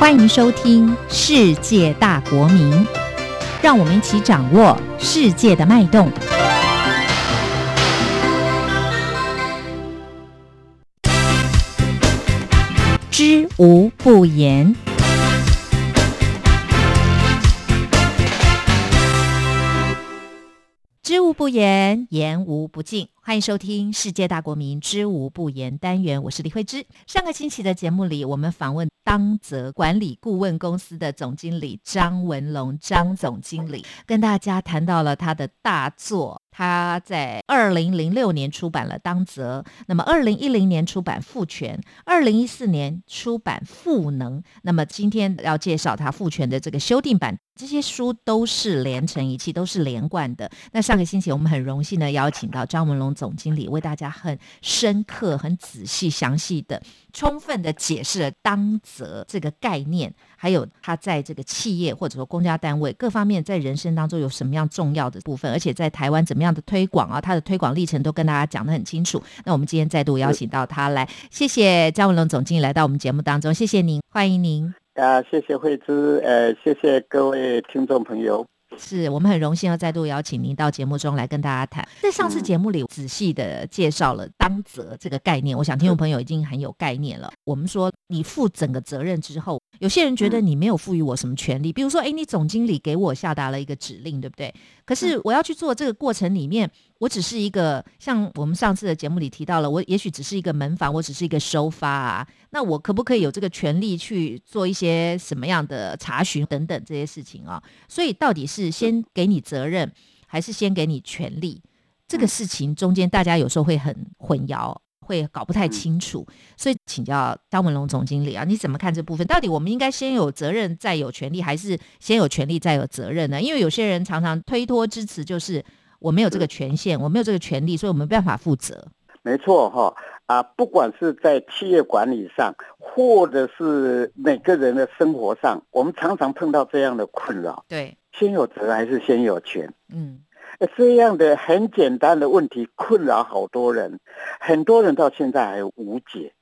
欢迎收听《世界大国民》，让我们一起掌握世界的脉动。知无不言。知无不言，言无不尽。欢迎收听《世界大国民知无不言》单元，我是李慧芝。上个星期的节目里，我们访问当泽管理顾问公司的总经理张文龙张总经理，跟大家谈到了他的大作。他在二零零六年出版了《当泽》，那么二零一零年出版《赋权》，二零一四年出版《赋能》，那么今天要介绍他《赋权》的这个修订版。这些书都是连成一气，都是连贯的。那上个星期我们很荣幸的邀请到张文龙总经理，为大家很深刻、很仔细、详细的、充分的解释了“当责”这个概念，还有他在这个企业或者说公家单位各方面在人生当中有什么样重要的部分，而且在台湾怎么样的推广啊，他的推广历程都跟大家讲得很清楚。那我们今天再度邀请到他来，谢谢张文龙总经理来到我们节目当中，谢谢您，欢迎您。啊，谢谢慧芝，呃，谢谢各位听众朋友。是我们很荣幸要再度邀请您到节目中来跟大家谈。在上次节目里仔细的介绍了当责这个概念，我想听众朋友已经很有概念了。我们说你负整个责任之后，有些人觉得你没有赋予我什么权利，比如说，哎，你总经理给我下达了一个指令，对不对？可是我要去做这个过程里面，我只是一个像我们上次的节目里提到了，我也许只是一个门房，我只是一个收发啊。那我可不可以有这个权利去做一些什么样的查询等等这些事情啊？所以到底是先给你责任，还是先给你权利？这个事情中间大家有时候会很混淆，会搞不太清楚。所以请教张文龙总经理啊，你怎么看这部分？到底我们应该先有责任再有权利，还是先有权利再有责任呢？因为有些人常常推脱支持，就是我没有这个权限，我没有这个权利，所以我没办法负责。没错哈啊，不管是在企业管理上，或者是每个人的生活上，我们常常碰到这样的困扰。对，先有责还是先有权？嗯，这样的很简单的问题困扰好多人，很多人到现在还无解。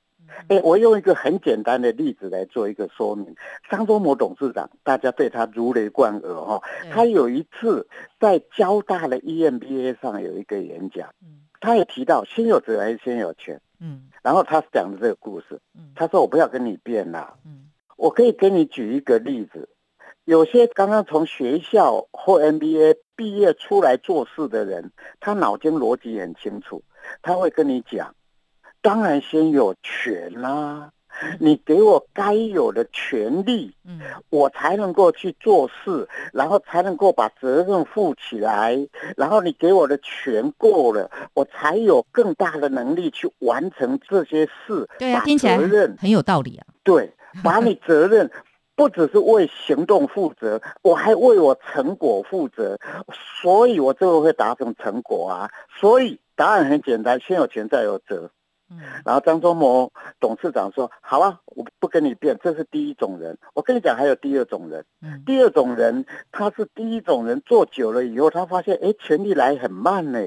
哎，我用一个很简单的例子来做一个说明。张忠谋董事长，大家对他如雷贯耳哈。他有一次在交大的 EMBA 上有一个演讲。他也提到先有责还是先有权，嗯，然后他讲的这个故事，嗯，他说我不要跟你辩了，嗯，我可以给你举一个例子，有些刚刚从学校或 MBA 毕业出来做事的人，他脑筋逻辑很清楚，他会跟你讲，当然先有权啦。你给我该有的权利，嗯，我才能够去做事，然后才能够把责任负起来，然后你给我的权够了，我才有更大的能力去完成这些事。对啊，听起来很有道理啊。对，把你责任不只是为行动负责，我还为我成果负责，所以我最后会达成成果啊。所以答案很简单，先有权再有责。然后张忠谋董事长说：“好啊，我不跟你辩，这是第一种人。我跟你讲，还有第二种人。第二种人，他是第一种人做久了以后，他发现，哎，权力来很慢呢。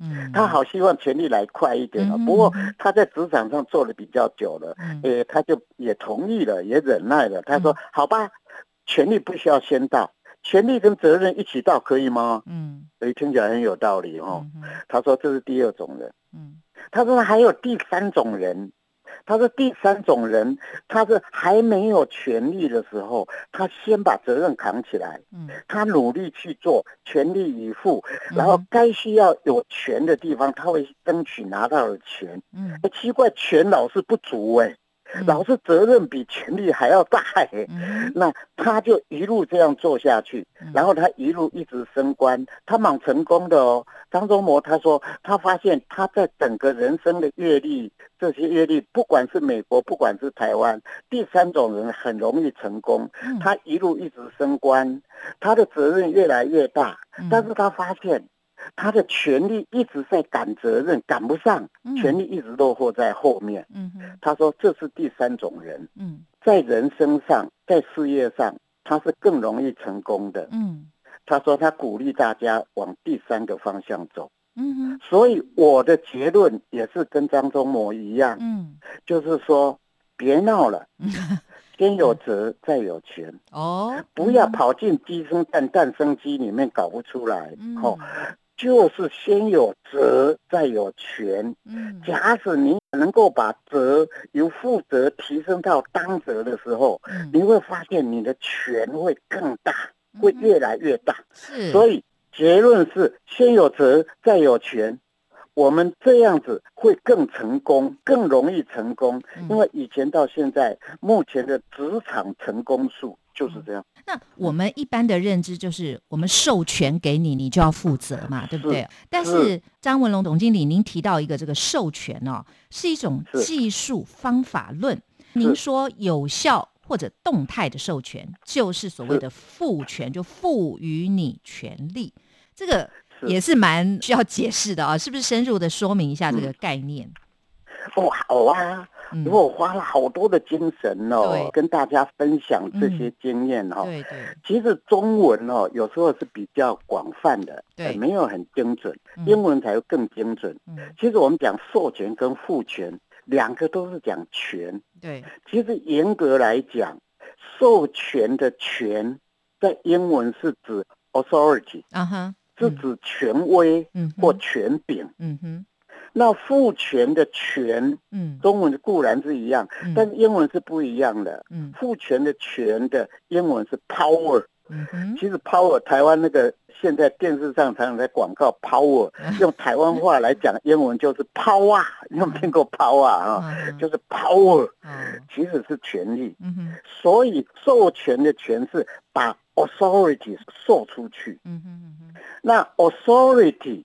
嗯，他好希望权力来快一点啊。不过他在职场上做的比较久了，呃，他就也同意了，也忍耐了。他说：好吧，权力不需要先到，权力跟责任一起到，可以吗？嗯，所以听起来很有道理哦。他说这是第二种人。嗯。”他说还有第三种人，他说第三种人，他是还没有权利的时候，他先把责任扛起来，嗯，他努力去做，全力以赴，然后该需要有权的地方，他会争取拿到了权，嗯，奇怪，权老是不足哎。老是责任比权力还要大，那他就一路这样做下去，然后他一路一直升官，他蛮成功的哦。张忠谋他说，他发现他在整个人生的阅历，这些阅历，不管是美国，不管是台湾，第三种人很容易成功。他一路一直升官，他的责任越来越大，但是他发现。他的权力一直在赶责任，赶不上，权力一直落后在后面。嗯他说这是第三种人。嗯，在人生上，在事业上，他是更容易成功的。嗯，他说他鼓励大家往第三个方向走。嗯所以我的结论也是跟张忠谋一样。嗯，就是说别闹了。先有责再有权，哦，不要嗯跑进鸡生蛋，蛋生鸡里面搞不出来。嗯哦，就是先有责再有权。嗯假使你能够把责由负责提升到当责的时候，嗯你会发现你的权会更大，会嗯越来越大。是，所以结论是先有责再有权。我们这样子会更成功，更容易成功，嗯因为以前到现在，目前的职场成功数就是这样。那我们一般的认知就是，我们授权给你，你就要负责嘛，对不对？但是张文龙总经理，您提到一个这个授权哦，是一种技术方法论。您说有效或者动态的授权，就是所谓的赋权，就赋予你权利。这个是也是蛮需要解释的啊，是不是深入的说明一下这个概念？哦，好啊，嗯。因为我花了好多的精神哦对，跟大家分享这些经验哦。对对，其实中文哦，有时候是比较广泛的，对。呃没有很精准，嗯。英文才会更精准。嗯，其实我们讲授权跟赋权，两个都是讲权。对，其实严格来讲，授权的权在英文是指 authority，啊哈，是指权威嗯或权柄。嗯哼，那赋权的权，嗯中文固然是一样，嗯但是英文是不一样的。嗯赋权的权的英文是 power，嗯哼，其实 power 台湾那个现在电视上常常在广告 power，用台湾话来讲，英文就是 power，你有没有听过 power 啊？嗯就是 power，哦，其实是权力。嗯哼，所以授权的权是把 authority 授出去。嗯哼嗯哼，那 authority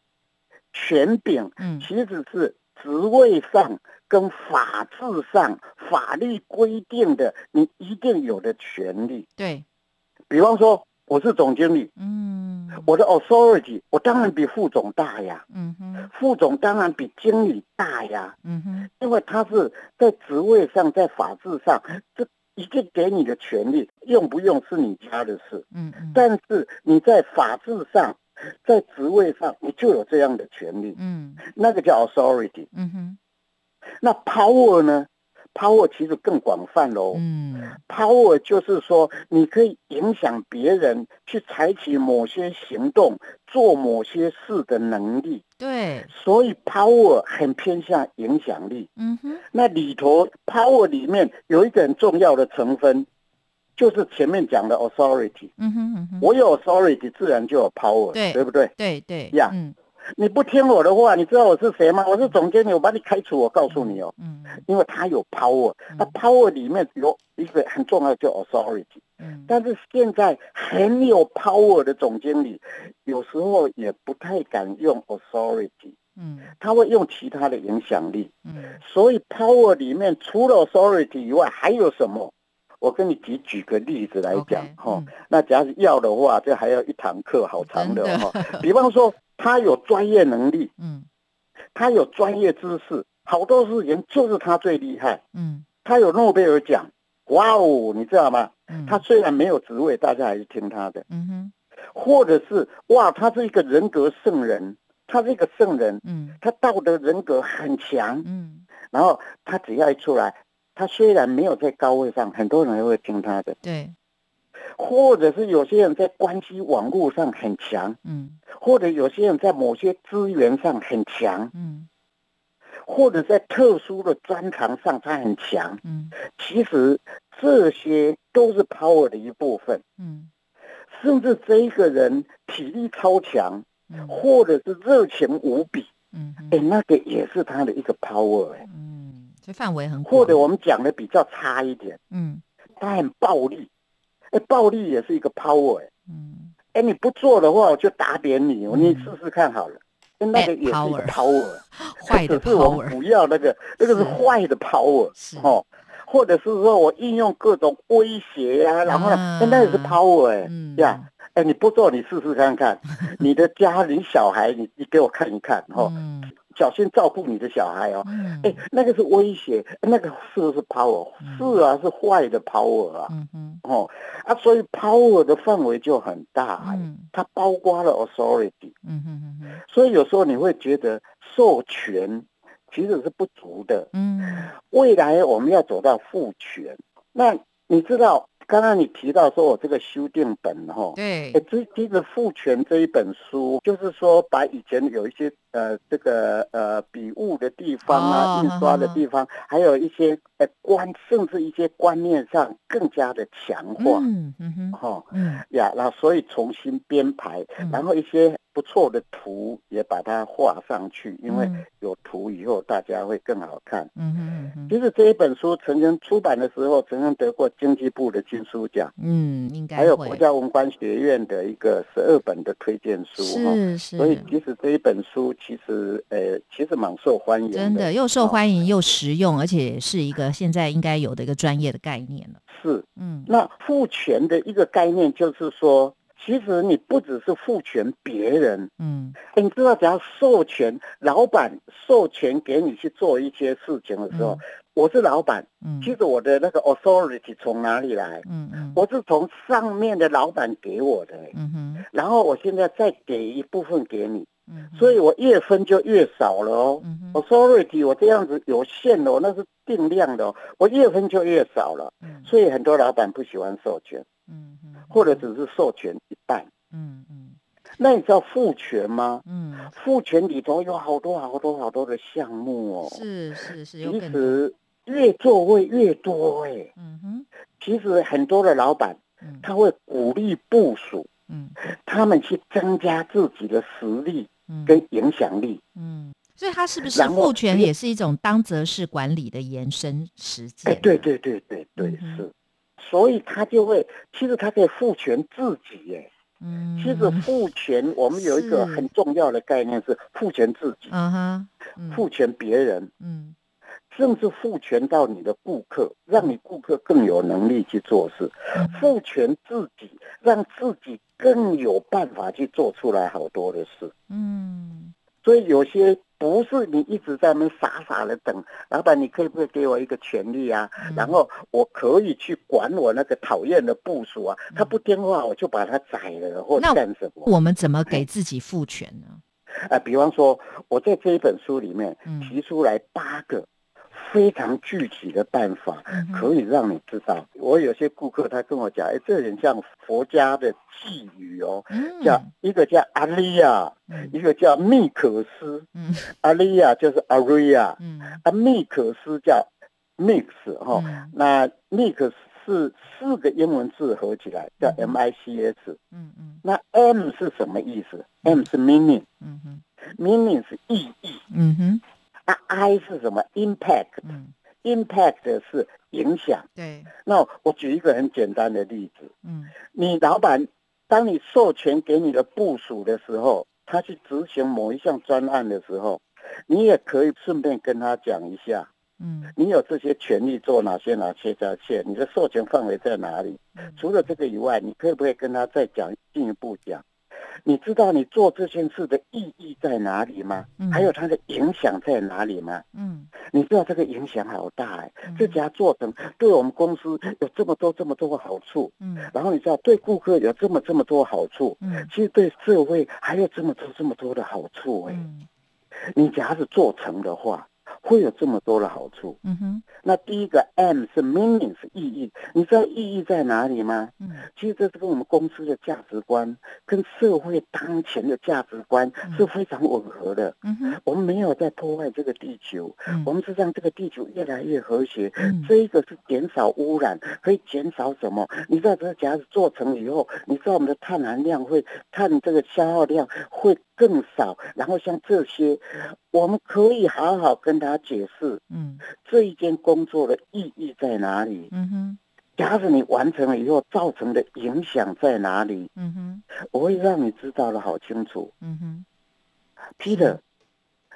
权柄嗯。其实是职位上跟法制上法律规定的你一定有的权利。对，比方说，我是总经理，嗯。我的 authority 我当然比副总大呀，嗯哼。副总当然比经理大呀，嗯哼。因为他是在职位上，在法制上，这一个给你的权利，用不用是你家的事。嗯嗯，但是你在法制上，在职位上，你就有这样的权利，嗯。那个叫 authority。嗯哼。那 power 呢？power 其实更广泛喽。嗯 power 就是说，你可以影响别人去采取某些行动、做某些事的能力。对，所以 power 很偏向影响力。嗯哼那里头 power 里面有一个很重要的成分，就是前面讲的 authority。嗯哼嗯哼，我有 authority，自然就有 power，对对不对？对对呀嗯你不听我的话，你知道我是谁吗？我是总经理，我把你开除，我告诉你哦，嗯。因为他有 power，嗯。那 power 里面有一个很重要的叫 authority。嗯。但是现在很有 power 的总经理，有时候也不太敢用 authority，嗯。他会用其他的影响力。嗯。所以 power 里面除了 authority 以外，还有什么？我跟你举举个例子来讲哈、嗯。那假如要的话，这还要一堂课，好长的。哈、比方说，他有专业能力，嗯。他有专业知识，好多事情就是他最厉害。嗯。他有诺贝尔奖，哇哦，你知道吗？嗯，他虽然没有职位，大家还是听他的。嗯哼。或者是哇，他是一个人格圣人，他是一个圣人，嗯。他道德人格很强，嗯。然后他只要一出来，他虽然没有在高位上，很多人还会听他的，对或者是有些人在关系网络上很强，嗯。或者有些人在某些资源上很强，嗯。或者在特殊的专长上他很强。嗯。其实这些都是 power 的一部分，嗯。甚至这一个人体力超强，嗯。或者是热情无比，嗯。哼哎，那个也是他的一个 power 哎。嗯，这范围很广，或者我们讲的比较差一点，嗯。他很暴力，哎，暴力也是一个 power 哎。嗯。哎，你不做的话，我就打扁你，嗯。你试试看好了。哎那个也是一个 power 坏的 只是我不要那个，那个是是。坏的 power 是。哦，或者是说我运用各种威胁呀、然后呢，那也是 power 哎、嗯。呀，哎，你不做，你试试看看，你的家你小孩，你你给我看一看哦，嗯小心照顾你的小孩哦。嗯哎，那个是威胁，那个是不是 power？、嗯是啊，是坏的 power 啊。嗯嗯哦啊，所以 power 的范围就很大、哎嗯它包括了 authority，嗯嗯嗯哼所以有时候你会觉得授权其实是不足的。嗯未来我们要走到赋权，那你知道，刚刚你提到说我这个修订本哈，对哎，，这其实《父权》这一本书，就是说把以前有一些呃这个呃笔误的地方啊，哦印刷的地方，还有一些呃观，甚至一些观念上更加的强化，嗯嗯哼，哈、嗯。呀，那所以重新编排，嗯。然后一些不错的图也把它画上去，因为嗯有图以后大家会更好看。嗯嗯嗯，其实这一本书曾经出版的时候，曾经得过经济部的金书奖，嗯，应该还有国家文官学院的一个十二本的推荐书哈。是是，所以其实这一本书其实呃其实蛮受欢迎的，真的又受哦欢迎又实用，而且是一个现在应该有的一个专业的概念了。是。嗯。那赋权的一个概念就是说，其实你不只是赋权别人，嗯。诶你知道，只要授权老板授权给你去做一些事情的时候，嗯。我是老板，嗯。其实我的那个 authority 从哪里来？嗯嗯。我是从上面的老板给我的、嗯哼。然后我现在再给一部分给你，嗯，所以我越分就越少了哦。嗯哼 authority 我这样子有限的哦，那是定量的哦，我越分就越少了。嗯所以很多老板不喜欢授权，嗯嗯，或者只是授权一半。嗯嗯那你知道赋权吗？嗯赋权里头有好多好多好多的项目哦。是是是其实越做会越多哎。嗯哼其实很多的老板嗯他会鼓励部署嗯他们去增加自己的实力嗯跟影响力。嗯，所以它是不是赋权也是一种当责式管理的延伸实践哎，啊？对对对对对是。所以他就会，其实他可以赋权自己耶。嗯，其实赋权，我们有一个很重要的概念是赋权自己，嗯哼嗯赋权别人，嗯甚至赋权到你的顾客，让你顾客更有能力去做事。嗯赋权自己，让自己更有办法去做出来好多的事。嗯所以有些不是你一直在那傻傻的等，老板，你可以不可以给我一个权利啊？嗯然后我可以去管我那个讨厌的部署啊，他不听话我就把他宰了或干什么？我们怎么给自己赋权呢？啊，比方说，我在这一本书里面嗯提出来八个非常具体的办法，可以让你知道。我有些顾客他跟我讲，哎，这很像佛家的寄语哦，叫嗯一个叫阿利亚，嗯。一个叫密可斯。嗯。阿利亚就是 Aria，嗯。啊，密可斯叫 mix 哈、嗯。那 mix 是四个英文字合起来叫嗯。M I C S。嗯嗯。那 M 是什么意思？M 是 meaning，meaning 嗯哼。是意义。嗯哼啊，I 是什么？impact，impact 嗯是影响。对那我举一个很简单的例子，嗯你老板当你授权给你的部署的时候，他去执行某一项专案的时候，你也可以顺便跟他讲一下，嗯你有这些权利做哪些哪些哪些，你的授权范围在哪里？嗯除了这个以外，你可不可以跟他再讲进一步讲？你知道你做这件事的意义在哪里吗？嗯还有它的影响在哪里吗？嗯你知道这个影响好大哎、嗯这家做成对我们公司有这么多这么多的好处，嗯然后你知道对顾客有这么这么多好处，嗯其实对社会还有这么多这么多的好处哎、嗯你假使做成的话，会有这么多的好处。嗯哼那第一个 M 是 meaning 是意义，你知道意义在哪里吗？嗯其实这是跟我们公司的价值观、跟社会当前的价值观是非常吻合的。嗯哼我们没有在破坏这个地球，嗯我们是让这个地球越来越和谐。嗯这一个是减少污染，可以减少什么？你知道这个假如做成以后，你知道我们的碳含量会碳这个消耗量会更少。然后像这些，我们可以好好跟他解释嗯这一件工作的意义在哪里。嗯哼假使你完成了以后，造成的影响在哪里？嗯哼我会让你知道的好清楚。嗯哼 Peter，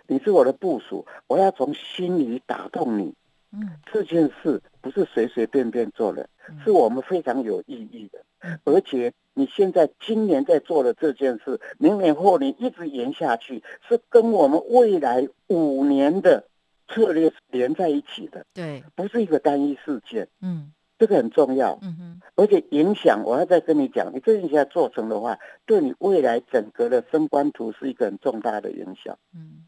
你是我的部署，我要从心里打动你。嗯这件事不是随随便便做的，嗯是我们非常有意义的嗯。而且你现在今年在做的这件事，明年后年一直延下去，是跟我们未来五年的策略连在一起的，对不是一个单一事件。嗯这个很重要，嗯哼而且影响，我要再跟你讲，你这一下做成的话，对你未来整个的升官图是一个很重大的影响，嗯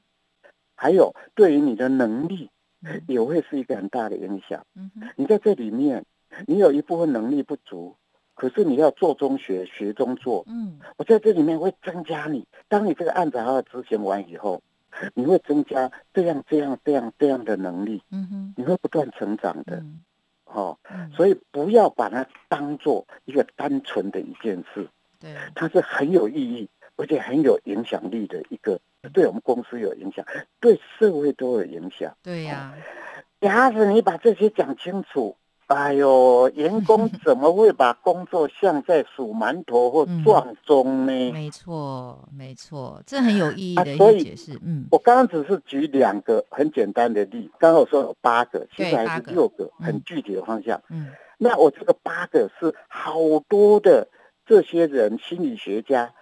还有对于你的能力嗯也会是一个很大的影响。嗯哼你在这里面，你有一部分能力不足，可是你要做中学，学中做。嗯。我在这里面会增加你，当你这个案子还要执行完以后，你会增加这样这样这样这样的能力，嗯哼。你会不断成长的。嗯。哦，嗯，所以不要把它当做一个单纯的一件事，对，它是很有意义，而且很有影响力的一个，对我们公司有影响，对社会都有影响。对呀，假使你把这些讲清楚，哎呦，员工怎么会把工作像在数馒头或嗯撞钟呢？没错没错，这很有意义的解释。嗯我刚刚只是举两个很简单的例，刚刚我说有八个，其实还是六个嗯很具体的方向。嗯那我这个八个是好多的这些人心理学家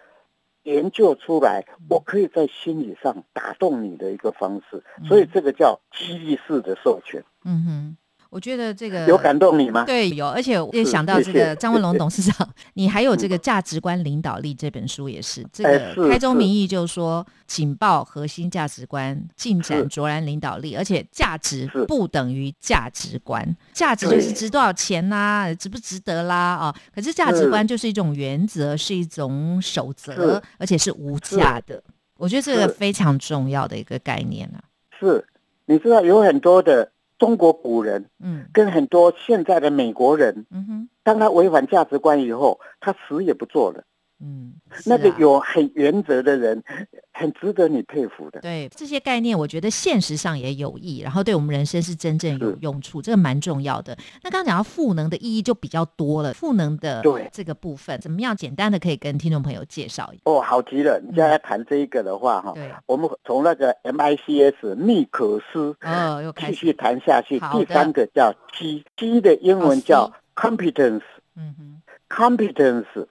研究出来，嗯我可以在心理上打动你的一个方式，嗯所以这个叫激励式的授权，嗯哼，我觉得这个有感动你吗？对，有，而且我也想到这个张文龙董事长，你还有这个价值观领导力这本书也是，这哎个开宗明义就是说警报核心价值观，进展卓然领导力，而且价值不等于价值观，价值就是值多少钱呐、值不值得啦啊，可是价值观就是一种原则，是一种守则，而且是无价的。我觉得这个非常重要的一个概念啊，是，你知道有很多的中国古人嗯跟很多现在的美国人，嗯哼当他违反价值观以后，他死也不做了。嗯，那个有很原则的人，很值得你佩服的。对这些概念，我觉得现实上也有益，然后对我们人生是真正有用处，这个蛮重要的。那刚刚讲到赋能的意义就比较多了，赋能的对这个部分怎么样？简单的可以跟听众朋友介绍一下。哦，好极了！你现在要谈这一个的话，哈、对，我们从那个 MICS 密可斯哦，又继续谈下去。第三个叫 G，G 的英文叫 competence，competence、嗯哼，competence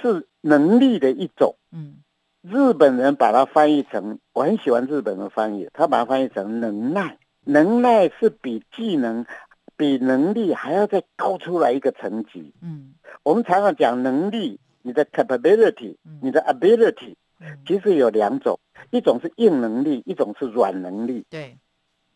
是能力的一种。嗯日本人把它翻译成，我很喜欢日本人翻译，他把它翻译成能耐。能耐是比技能、比能力还要再高出来一个层级。嗯我们常常讲能力，你的 capability，嗯你的 ability，嗯，其实有两种，一种是硬能力，一种是软能力。对，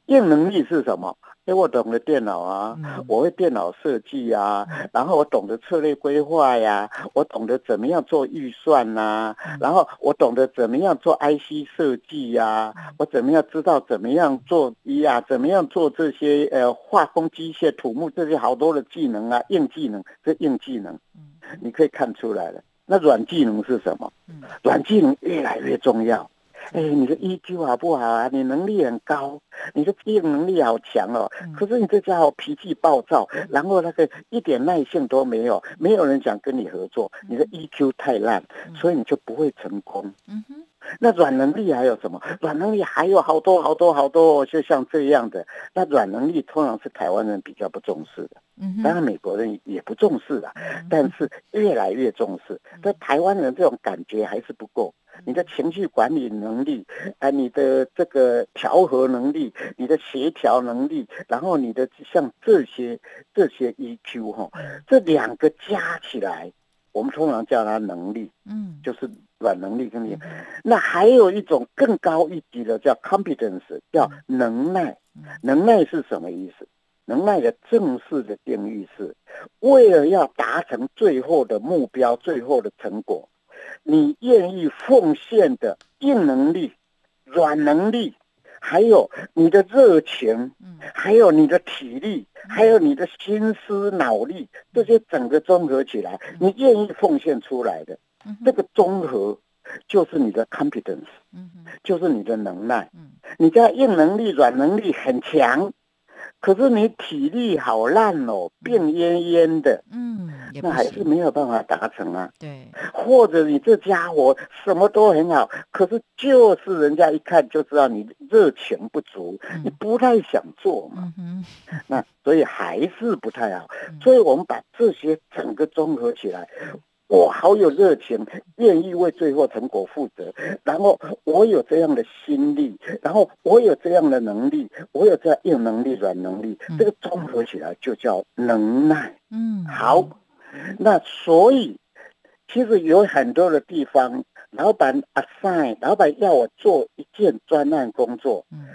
硬能力是什么？因为我懂得电脑啊，嗯我会电脑设计啊，然后我懂得策略规划呀，我懂得怎么样做预算呐、嗯然后我懂得怎么样做 IC 设计呀、嗯我怎么样知道怎么样做一啊，怎么样做这些呃化工、机械、土木这些好多的技能啊，硬技能，这硬技能嗯你可以看出来了。那软技能是什么？嗯软技能越来越重要。哎，你的 EQ 好不好啊？你能力很高，你的适应能力好强哦。嗯可是你这家伙脾气暴躁，然后那个一点耐性都没有，没有人想跟你合作。你的 EQ 太烂，嗯所以你就不会成功。嗯哼，那软能力还有什么？软能力还有好多好多好多哦，就像这样的。那软能力通常是台湾人比较不重视的，当然美国人也不重视啦。嗯但是越来越重视。但台湾人这种感觉还是不够。你的情绪管理能力，啊，你的这个调和能力，你的协调能力，然后你的像这些这些 EQ 哈，这两个加起来，我们通常叫它能力，嗯，就是软能力跟力嗯。那还有一种更高一级的叫 competence，叫能耐。嗯能耐是什么意思？能耐的正式的定义是，为了要达成最后的目标、最后的成果，你愿意奉献的硬能力、软能力，还有你的热情，嗯。还有你的体力，还有你的心思、脑力，这些整个综合起来，你愿意奉献出来的这个综合，就是你的 competence，就是你的能耐。嗯。你家硬能力、软能力很强，可是你体力好烂哦，病恹恹的，嗯，那还是行，没有办法达成啊。对，或者你这家伙什么都很好，可是就是人家一看就知道你热情不足，你嗯不太想做嘛。嗯，那所以还是不太好。嗯所以我们把这些整个综合起来，我好有热情，愿意为最后成果负责，然后我有这样的心力，然后我有这样的能力，我有这样硬能力、软能力嗯，这个综合起来就叫能耐。嗯，好，那所以其实有很多的地方，老板 assign，老板要我做一件专案工作，嗯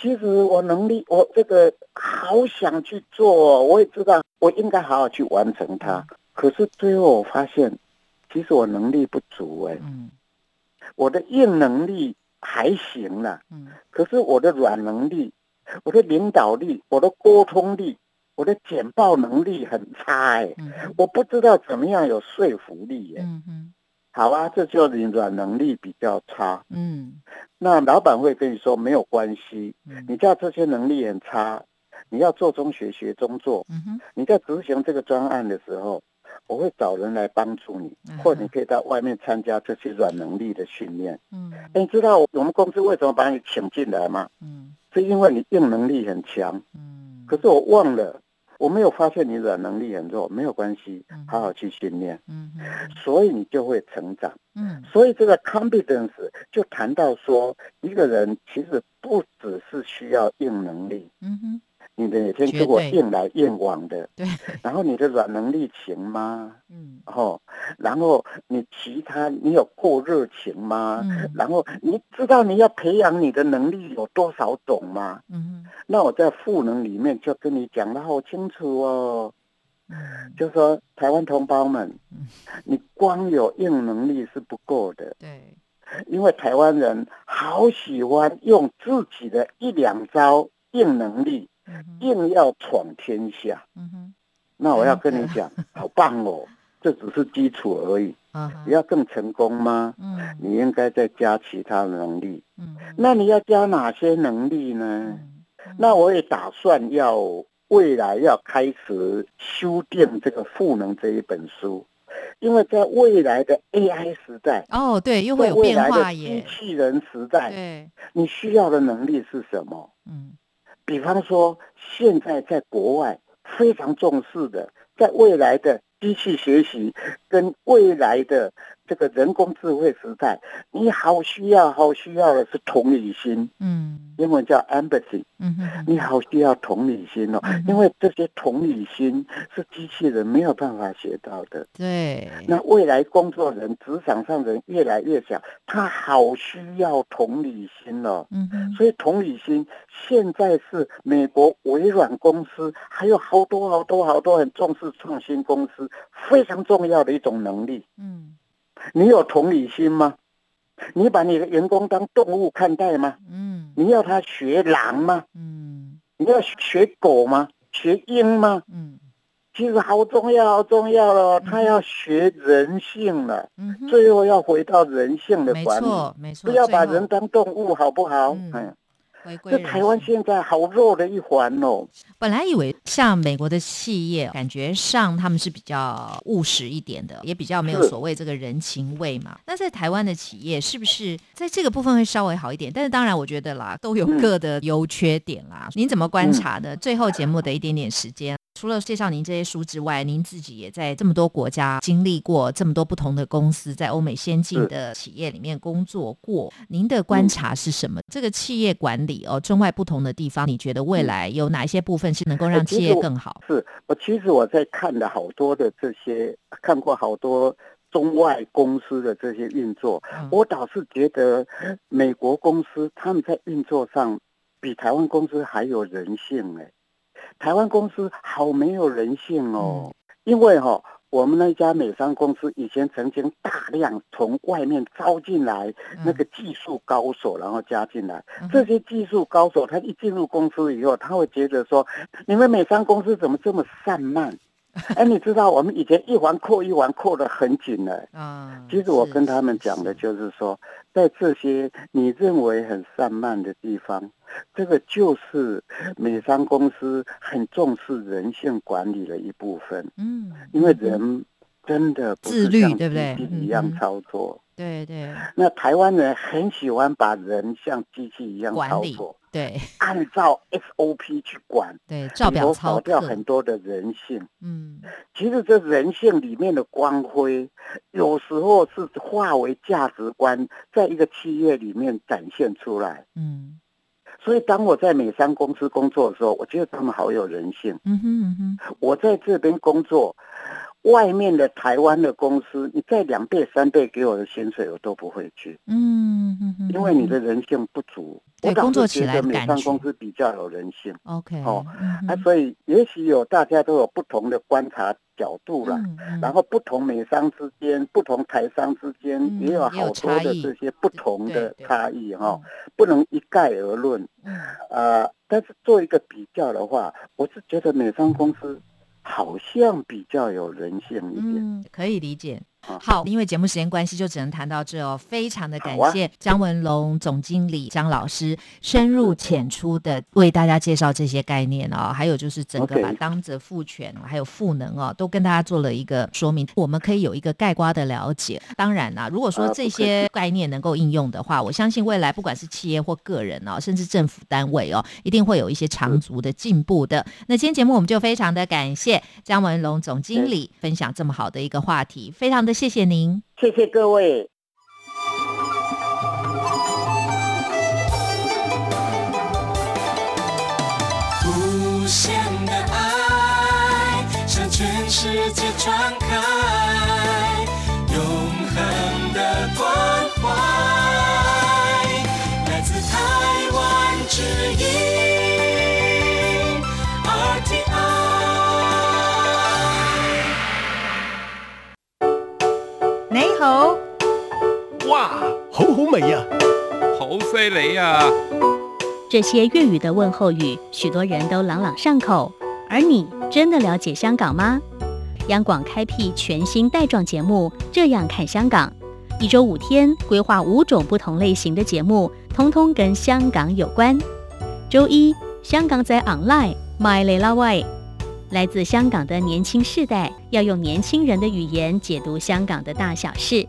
其实我能力，我这个好想去做，我也知道我应该好好去完成它。可是最后我发现，其实我能力不足哎，嗯。我的硬能力还行啦，嗯。可是我的软能力、我的领导力、我的沟通力、我的简报能力很差哎，嗯。我不知道怎么样有说服力哎。嗯嗯。好啊，这就是你软能力比较差。嗯。那老板会跟你说没有关系，嗯。你知道这些能力很差，你要做中学学中做。嗯哼。你在执行这个专案的时候，我会找人来帮助你嗯，或者你可以到外面参加这些软能力的训练。嗯哎，你知道我们公司为什么把你请进来吗？嗯是因为你硬能力很强。嗯，可是我忘了，我没有发现你软能力很弱，没有关系嗯，好好去训练，嗯嗯所以你就会成长。嗯所以这个 competence 就谈到说，一个人其实不只是需要硬能力，嗯哼，你每天跟我硬来硬往的，对，然后你的软能力行吗？嗯。哦，然后你其他你有过热情吗？嗯。然后你知道你要培养你的能力有多少种吗？嗯。那我在赋能里面就跟你讲的好清楚哦，嗯。就说台湾同胞们嗯，你光有硬能力是不够的，对，因为台湾人好喜欢用自己的一两招硬能力，硬要闯天下。嗯哼那我要跟你讲，好棒哦，这只是基础而已。你要更成功吗？嗯你应该再加其他能力。嗯那你要加哪些能力呢？嗯那我也打算要未来要开始修订这个《赋能》这一本书，因为在未来的 AI 时代，哦对，又会在有变化耶机，器人时代，对，你需要的能力是什么？嗯比方说，现在在国外非常重视的，在未来的机器学习跟未来的这个人工智慧时代，你好需要、好需要的是同理心，嗯英文叫 empathy。嗯哼你好需要同理心哦嗯，因为这些同理心是机器人没有办法学到的。对，那未来工作人、职场上人越来越小，他好需要同理心哦。嗯哼所以同理心现在是美国微软公司，还有好多好多好多很重视创新公司非常重要的一种能力。嗯你有同理心吗？你把你的员工当动物看待吗？嗯你要他学狼吗？嗯你要学狗吗？学鹰吗？嗯其实好重要，好重要了。他要学人性了，嗯，最后要回到人性的管理，错没错，不要把人当动物，好不好？嗯嗯，回归这台湾性现在好弱的一环哦。本来以为像美国的企业，感觉上他们是比较务实一点的，也比较没有所谓这个人情味嘛。那在台湾的企业是不是在这个部分会稍微好一点？但是当然，我觉得啦，都有嗯各的优缺点啦。您怎么观察的？最后节目的一点点时间。除了介绍您这些书之外，您自己也在这么多国家经历过这么多不同的公司，在欧美先进的企业里面工作过。您的观察是什么？这个企业管理哦，中外不同的地方，你觉得未来有哪一些部分是能够让企业更好？是我其实我在看了好多的这些，看过好多中外公司的这些运作，嗯我倒是觉得美国公司他们在运作上比台湾公司还有人性哎，台湾公司好没有人性哦，因为哈、我们那家美商公司以前曾经大量从外面招进来那个技术高手，然后加进来。嗯这些技术高手，他一进入公司以后，他会觉得说，你们美商公司怎么这么散漫？哎，你知道我们以前一环扣一环扣得很紧的。啊，其实我跟他们讲的就是说，在这些你认为很散漫的地方，这个就是美商公司很重视人性管理的一部分，嗯，因为嗯人真的不自律是像对不对？机器一样操作。对对那台湾人很喜欢把人像机器一样管理操作，对按照 SOP 去管，对，照表操少掉，很多的人性。嗯其实这人性里面的光辉，有时候是化为价值观，在一个企业里面展现出来。嗯所以，当我在美商公司工作的时候，我觉得他们好有人性。嗯哼嗯哼，我在这边工作，外面的台湾的公司，你再两倍三倍给我的薪水，我都不会去。嗯嗯嗯，因为你的人性不足。我，工作起来美商公司比较有人性。OK，哦，啊，所以也许有大家都有不同的观察角度了，然后不同美商之间、不同台商之间也有好多的这些不同的差异哈，不能一概而论。呃，但是做一个比较的话，我是觉得美商公司好像比较有人性一点，可以理解。好，因为节目时间关系，就只能谈到这哦。非常的感谢张文龙总经理张老师深入浅出的为大家介绍这些概念哦，还有就是整个把当责赋权还有赋能哦，都跟大家做了一个说明，我们可以有一个概括的了解。当然啦，如果说这些概念能够应用的话，我相信未来不管是企业或个人哦，甚至政府单位哦，一定会有一些长足的进步的。那今天节目我们就非常的感谢张文龙总经理分享这么好的一个话题，非常的。谢谢您，谢谢各位。好好味呀，好犀利呀！这些粤语的问候语，许多人都朗朗上口。而你真的了解香港吗？央广开辟全新带状节目，这样看香港。一周五天，规划五种不同类型的节目，通通跟香港有关。周一，香港在 online，My l a Way。来自香港的年轻世代要用年轻人的语言解读香港的大小事。